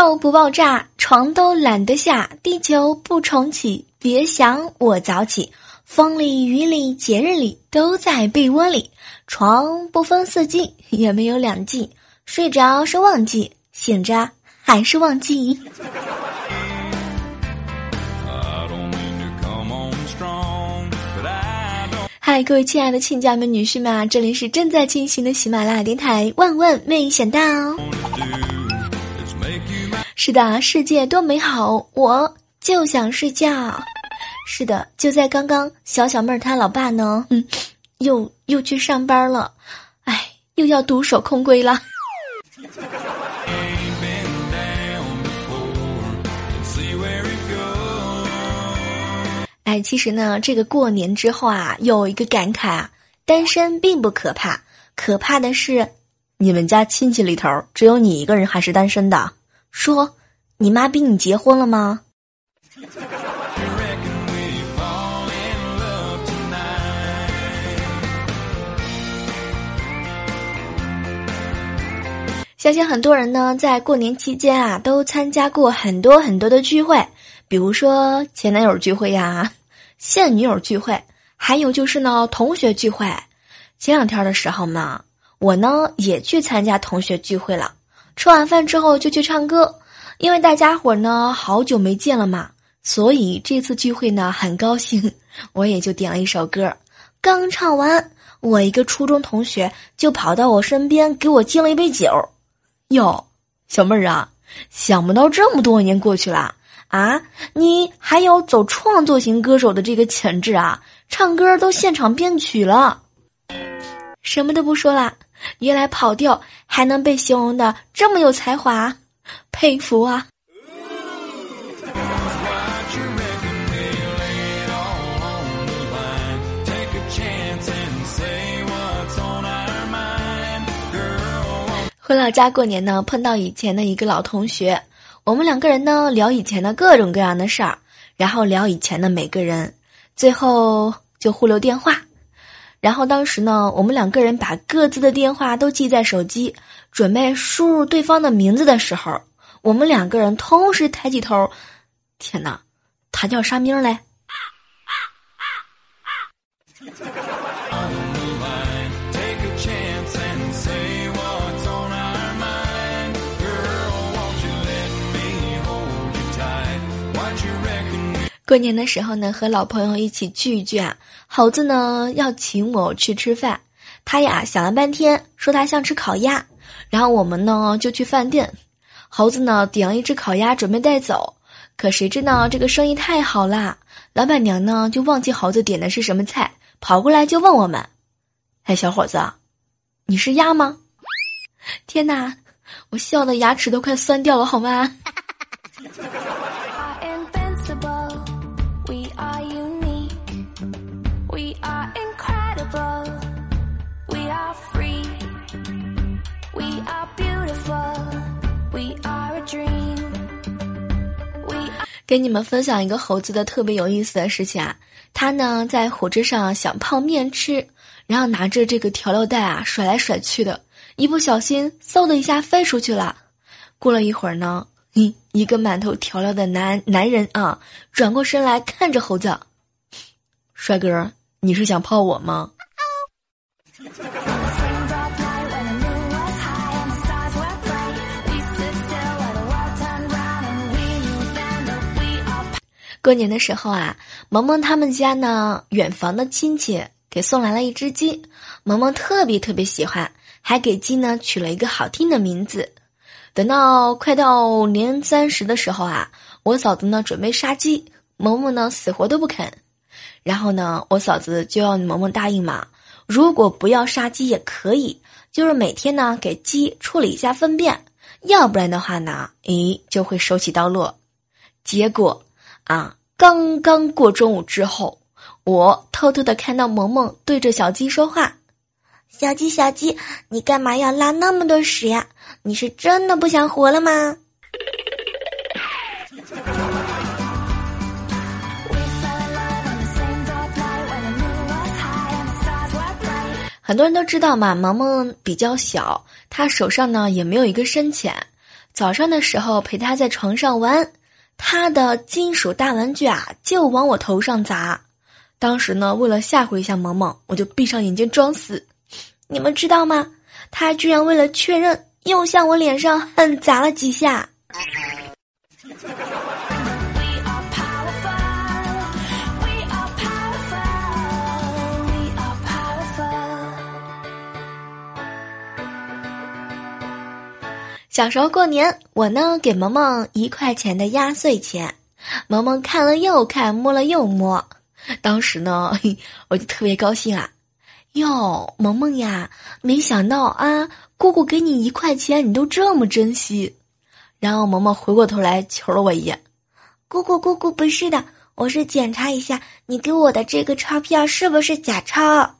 宇宙不爆炸，床都懒得下；地球不重启，别想我早起。风里雨里节日里，都在被窝里。床不分四季，也没有两季。睡着是旺季，醒着还是旺季。嗨，各位亲爱的亲家们、女婿们，这里是正在进行的喜马拉雅电台。万万没想到，是的，世界多美好，我就想睡觉。是的，就在刚刚，小小妹儿她老爸呢，嗯，又又去上班了，哎，又要独守空闺了。哎，其实呢，这个过年之后啊，有一个感慨啊，单身并不可怕，可怕的是，你们家亲戚里头只有你一个人还是单身的。说，你妈逼你结婚了吗？相信很多人呢，在过年期间啊，都参加过很多很多的聚会，比如说前男友聚会呀。现女友聚会，还有就是呢，同学聚会。前两天的时候呢，我呢也去参加同学聚会了。吃完饭之后就去唱歌，因为大家伙呢好久没见了嘛，所以这次聚会呢很高兴，我也就点了一首歌。刚唱完，我一个初中同学就跑到我身边给我敬了一杯酒。哟，小妹儿啊，想不到这么多年过去了。啊，你还有走创作型歌手的这个潜质啊！唱歌都现场编曲了，什么都不说了。原来跑调还能被形容的这么有才华，佩服啊！回老家过年呢，碰到以前的一个老同学。我们两个人呢聊以前的各种各样的事儿，然后聊以前的每个人，最后就互留电话。然后当时呢，我们两个人把各自的电话都记在手机，准备输入对方的名字的时候，我们两个人同时抬起头，天哪，他叫啥名嘞？过年的时候呢，和老朋友一起聚一聚啊。猴子呢要请我去吃饭，他呀想了半天，说他想吃烤鸭。然后我们呢就去饭店，猴子呢点了一只烤鸭准备带走。可谁知呢这个生意太好啦，老板娘呢就忘记猴子点的是什么菜，跑过来就问我们：“哎，小伙子，你是鸭吗？”天哪，我笑的牙齿都快酸掉了，好吗？we are unique. We are incredible. We are free. We are beautiful. We are a dream. We are 给你们分享一个猴子的特别有意思的事情啊，它呢在火车上想泡面吃，然后拿着这个调料袋啊甩来甩去的，一不小心嗖的一下飞出去了，过了一会儿呢。你，一个满头调料的男男人啊转过身来看着猴子，帅哥，你是想泡我吗？过年的时候啊，萌萌他们家呢，远房的亲戚给送来了一只鸡，萌萌特别特别喜欢，还给鸡呢取了一个好听的名字。等到快到年三十的时候啊，我嫂子呢准备杀鸡，萌萌呢死活都不肯。然后呢，我嫂子就要萌萌答应嘛，如果不要杀鸡也可以，就是每天呢给鸡处理一下粪便，要不然的话呢，咦就会手起刀落。结果。啊！刚刚过中午之后，我偷偷的看到萌萌对着小鸡说话：“小鸡，小鸡，你干嘛要拉那么多屎呀？你是真的不想活了吗？”很多人都知道嘛，萌萌比较小，他手上呢也没有一个深浅。早上的时候陪他在床上玩，他的金属大玩具啊就往我头上砸。当时呢，为了吓唬一下萌萌，我就闭上眼睛装死。你们知道吗？他居然为了确认，又向我脸上狠砸了几下。小时候过年，我呢给萌萌一块钱的压岁钱，萌萌看了又看，摸了又摸，当时呢我就特别高兴啊，哟，萌萌呀，没想到啊，姑姑给你一块钱，你都这么珍惜。然后萌萌回过头来瞅了我一眼，姑姑姑姑不是的，我是检查一下你给我的这个钞票是不是假钞。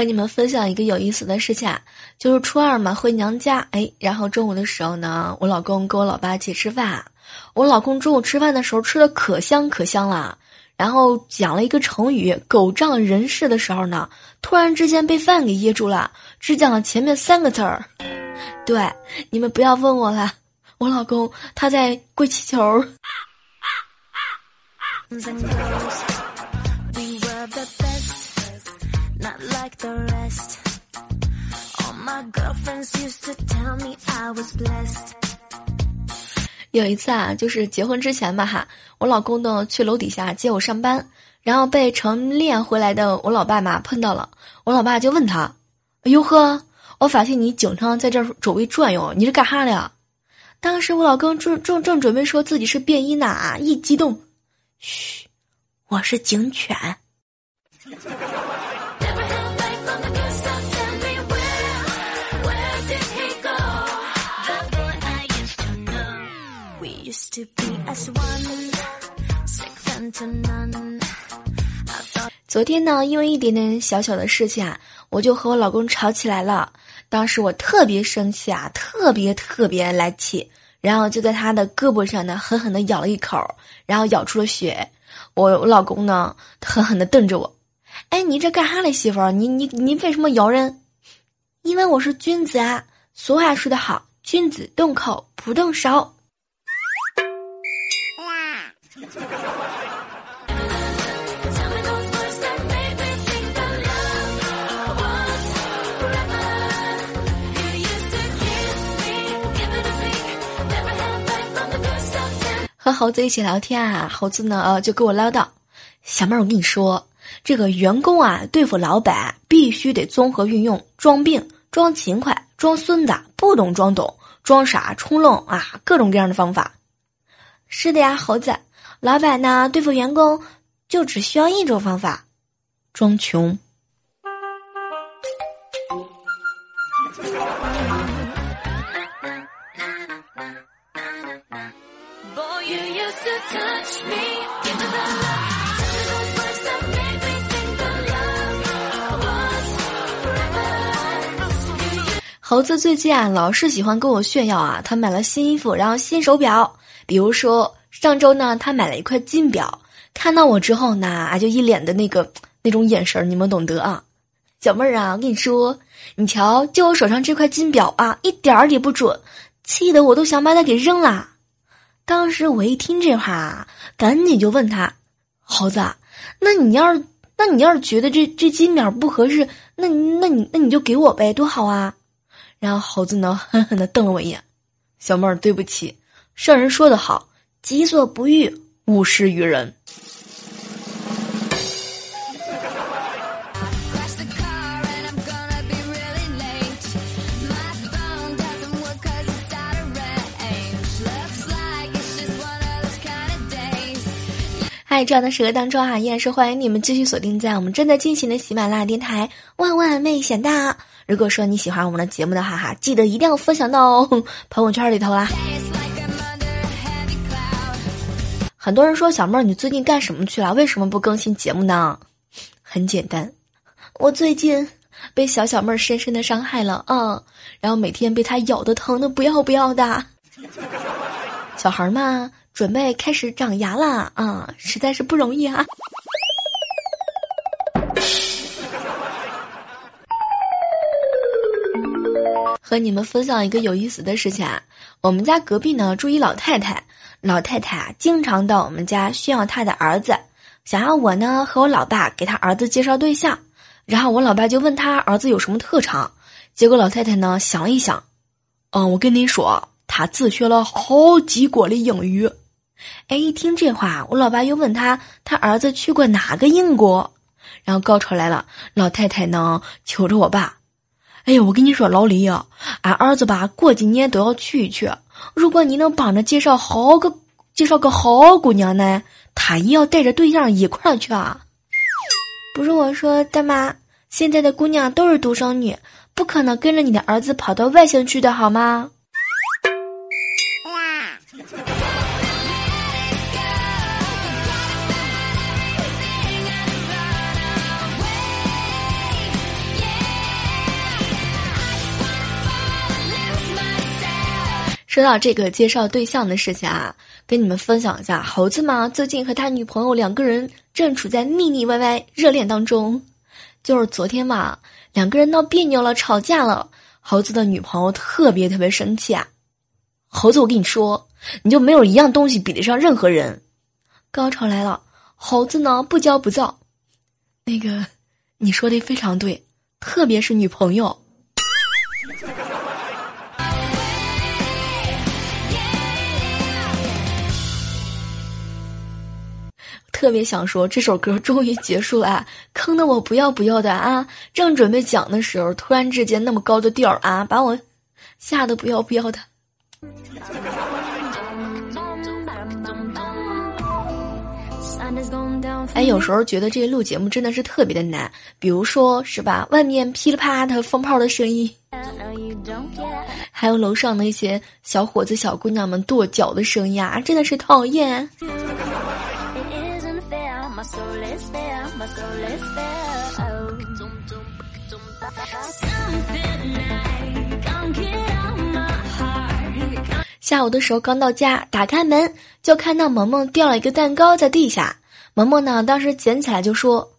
和你们分享一个有意思的事情，就是初二嘛回娘家，哎，然后中午的时候呢，我老公跟我老爸一起吃饭，我老公中午吃饭的时候吃的可香可香了，然后讲了一个成语“狗仗人势”的时候呢，突然之间被饭给噎住了，只讲了前面三个字儿。对，你们不要问我了，我老公他在跪气球。有一次啊，就是结婚之前吧，哈，我老公呢去楼底下接我上班，然后被晨练回来的我老爸妈碰到了，我老爸就问他：“哎呦呵，我发现你经常在这周围转悠，你是干哈的？”当时我老公正正正准备说自己是便衣呢，一激动，嘘，我是警犬。昨天呢，因为一点点小小的事情啊，我就和我老公吵起来了。当时我特别生气啊，特别特别来气，然后就在他的胳膊上呢狠狠的咬了一口，然后咬出了血。我我老公呢狠狠的瞪着我，哎，你这干哈嘞，媳妇儿？你你你为什么咬人？因为我是君子啊。俗话说得好，君子动口不动手。和猴子一起聊天啊，猴子呢呃就跟我唠叨：“小妹儿，我跟你说，这个员工啊对付老板必须得综合运用，装病、装勤快、装孙子、不懂装懂、装傻充愣啊，各种各样的方法。”是的呀，猴子，老板呢对付员工就只需要一种方法，装穷。猴子最近啊，老是喜欢跟我炫耀啊，他买了新衣服，然后新手表。比如说上周呢，他买了一块金表，看到我之后呢，啊就一脸的那个那种眼神，你们懂得啊。小妹儿啊，我跟你说，你瞧，就我手上这块金表啊，一点儿也不准，气得我都想把它给扔了。当时我一听这话，赶紧就问他：“猴子，那你要是那你要是觉得这这金表不合适，那那你那你就给我呗，多好啊！”然后猴子呢，狠狠的瞪了我一眼：“小妹儿，对不起，圣人说的好，己所不欲，勿施于人。”嗨，这样的时刻当中啊，依然是欢迎你们继续锁定在我们正在进行的喜马拉雅电台。万万没想到，如果说你喜欢我们的节目的话哈，记得一定要分享到朋友圈里头啦。很多人说小妹儿，你最近干什么去了？为什么不更新节目呢？很简单，我最近被小小妹儿深深的伤害了啊，然后每天被她咬的疼的不要不要的。小孩嘛，准备开始长牙啦啊，实在是不容易啊。和你们分享一个有意思的事情啊，我们家隔壁呢住一老太太，老太太啊经常到我们家炫耀她的儿子，想让我呢和我老爸给他儿子介绍对象，然后我老爸就问他儿子有什么特长，结果老太太呢想了一想，嗯，我跟你说，他自学了好几国的英语，哎，一听这话，我老爸又问他他儿子去过哪个英国，然后高潮来了，老太太呢求着我爸。哎呀，我跟你说，老李呀，俺儿子吧，过几年都要去一去。如果你能帮着介绍好个，介绍个好姑娘呢，他也要带着对象一块儿去啊。不是我说，大妈，现在的姑娘都是独生女，不可能跟着你的儿子跑到外星去的好吗？说到这个介绍对象的事情啊，跟你们分享一下，猴子嘛，最近和他女朋友两个人正处在腻腻歪歪热恋当中。就是昨天嘛，两个人闹别扭了，吵架了。猴子的女朋友特别特别生气啊！猴子，我跟你说，你就没有一样东西比得上任何人。高潮来了，猴子呢不骄不躁。那个，你说的非常对，特别是女朋友。特别想说，这首歌终于结束了，啊坑的我不要不要的啊！正准备讲的时候，突然之间那么高的调儿啊，把我吓得不要不要的。哎，有时候觉得这录节目真的是特别的难，比如说是吧，外面噼里啪啦的放炮的声音，还有楼上那些小伙子小姑娘们跺脚的声音啊，真的是讨厌。下午的时候刚到家，打开门就看到萌萌掉了一个蛋糕在地下。萌萌呢，当时捡起来就说：“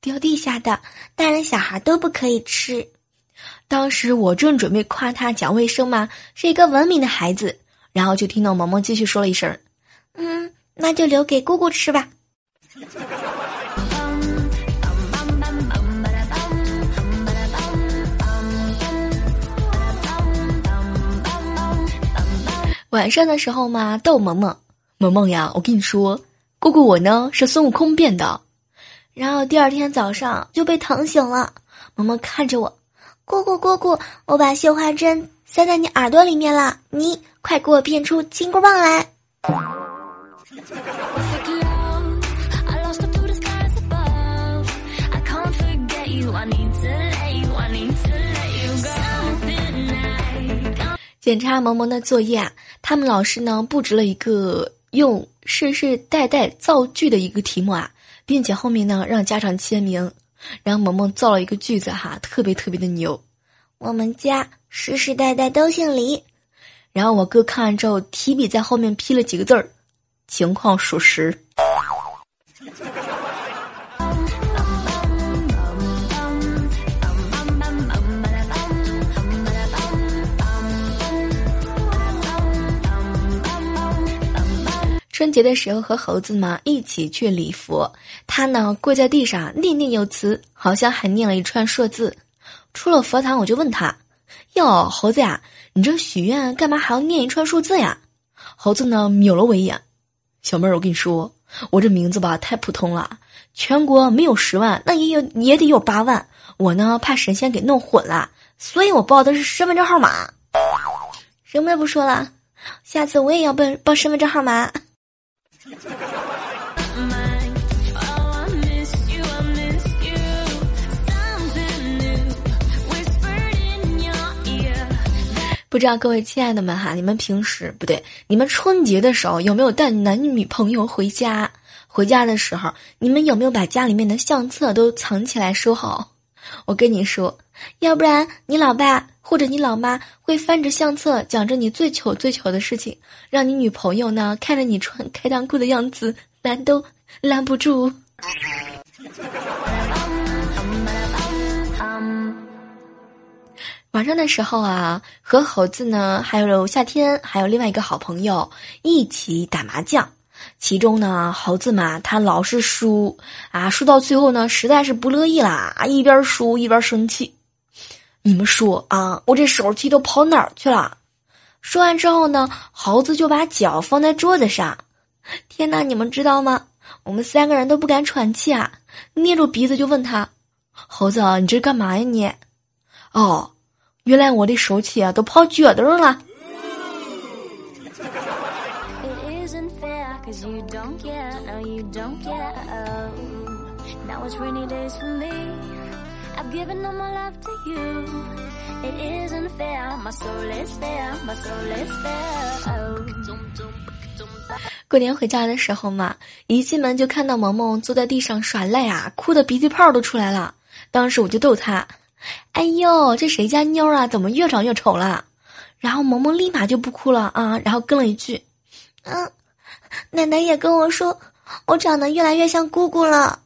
掉地下的，大人小孩都不可以吃。”当时我正准备夸他讲卫生嘛，是一个文明的孩子，然后就听到萌萌继续说了一声：“嗯，那就留给姑姑吃吧。”晚上的时候嘛，逗萌萌，萌萌呀，我跟你说，姑姑我呢是孙悟空变的，然后第二天早上就被疼醒了。萌萌看着我，姑姑姑姑，我把绣花针塞在你耳朵里面了，你快给我变出金箍棒来。检查萌萌的作业啊，他们老师呢布置了一个用世世代代造句的一个题目啊，并且后面呢让家长签名，然后萌萌造了一个句子哈，特别特别的牛。我们家世世代代都姓李，然后我哥看完之后提笔在后面批了几个字儿，情况属实。春节的时候和猴子嘛一起去礼佛，他呢跪在地上念念有词，好像还念了一串数字。出了佛堂，我就问他：“哟，猴子呀，你这许愿干嘛还要念一串数字呀？”猴子呢瞄了我一眼：“小妹儿，我跟你说，我这名字吧太普通了，全国没有十万，那也有也得有八万。我呢怕神仙给弄混了，所以我报的是身份证号码。什么也不说了，下次我也要报报身份证号码。”不知道各位亲爱的们哈，你们平时不对，你们春节的时候有没有带男女朋友回家？回家的时候，你们有没有把家里面的相册都藏起来收好？我跟你说，要不然你老爸或者你老妈会翻着相册讲着你最糗最糗的事情，让你女朋友呢看着你穿开裆裤的样子，拦都拦不住。晚上的时候啊，和猴子呢，还有夏天，还有另外一个好朋友一起打麻将。其中呢，猴子嘛，他老是输啊，输到最后呢，实在是不乐意啦，一边输一边生气。你们说啊，我这手气都跑哪儿去了？说完之后呢，猴子就把脚放在桌子上。天哪，你们知道吗？我们三个人都不敢喘气啊，捏住鼻子就问他：“猴子，你这是干嘛呀你？”哦。原来我的手气啊都跑脚蹬了。Giving all my love to you. It isn't fair, my soul is fair, my soul is fair. Oh. 过年回家的时候嘛，一进门就看到萌萌坐在地上耍赖啊，哭的鼻涕泡都出来了。当时我就逗他。哎呦，这谁家妞啊？怎么越长越丑了？然后萌萌立马就不哭了啊，然后跟了一句：“嗯，奶奶也跟我说，我长得越来越像姑姑了。”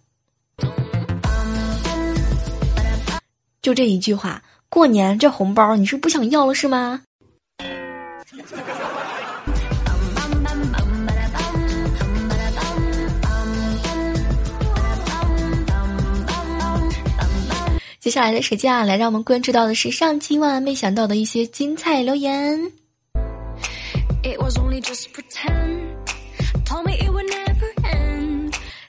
就这一句话，过年这红包你是不想要了是吗？接下来的时间啊，来让我们关注到的是上期万万没想到的一些精彩留言。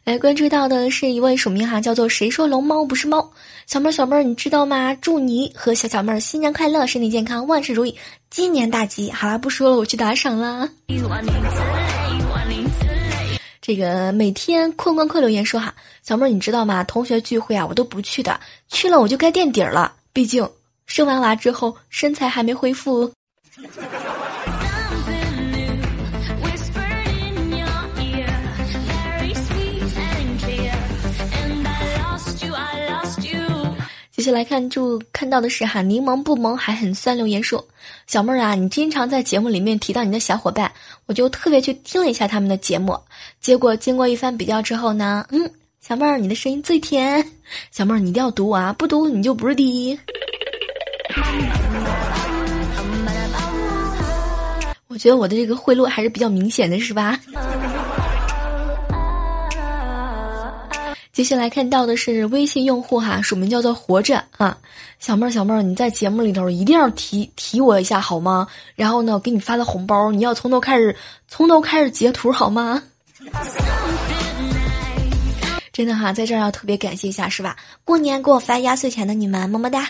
来关注到的是一位署名哈，叫做“谁说龙猫不是猫”。小妹儿，小妹儿，你知道吗？祝你和小小妹儿新年快乐，身体健康，万事如意，今年大吉。好啦，不说了，我去打赏啦。这个每天困困困留言说哈，小妹儿你知道吗？同学聚会啊，我都不去的，去了我就该垫底儿了。毕竟生完娃之后身材还没恢复。接下来看，就看到的是哈，柠檬不萌还很酸。留言说：“小妹儿啊，你经常在节目里面提到你的小伙伴，我就特别去听了一下他们的节目。结果经过一番比较之后呢，嗯，小妹儿你的声音最甜。小妹儿你一定要读我啊，不读你就不是第一。我觉得我的这个贿赂还是比较明显的，是吧？”接下来看到的是微信用户哈，署名叫做活着啊，小妹儿小妹儿，你在节目里头一定要提提我一下好吗？然后呢，我给你发的红包，你要从头开始，从头开始截图好吗？真的哈，在这儿要特别感谢一下是吧？过年给我发压岁钱的你们，么么哒。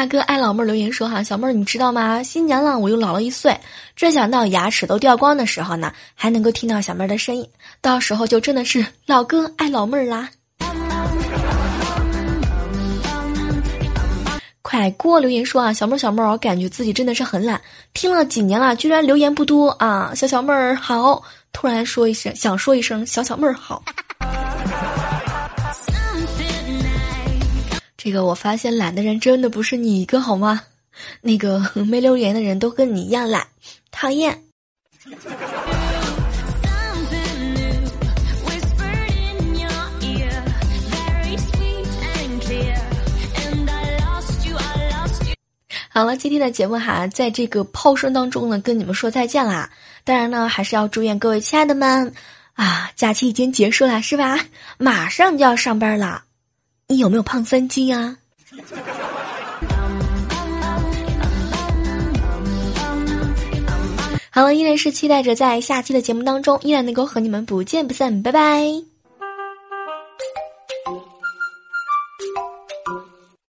大哥爱老妹儿留言说哈，小妹儿你知道吗？新年了，我又老了一岁，真想到牙齿都掉光的时候呢，还能够听到小妹儿的声音，到时候就真的是老哥爱老妹儿啦。快过留言说啊，小妹儿小妹儿，我感觉自己真的是很懒，听了几年了，居然留言不多啊！小小妹儿好，突然说一声，想说一声小小妹儿好。这个我发现懒的人真的不是你一个好吗？那个 没留言的人都跟你一样懒，讨厌。好了，今天的节目哈，在这个炮声当中呢，跟你们说再见啦。当然呢，还是要祝愿各位亲爱的们啊，假期已经结束了是吧？马上就要上班了。你有没有胖三斤啊？好了，依然是期待着在下期的节目当中，依然能够和你们不见不散，拜拜。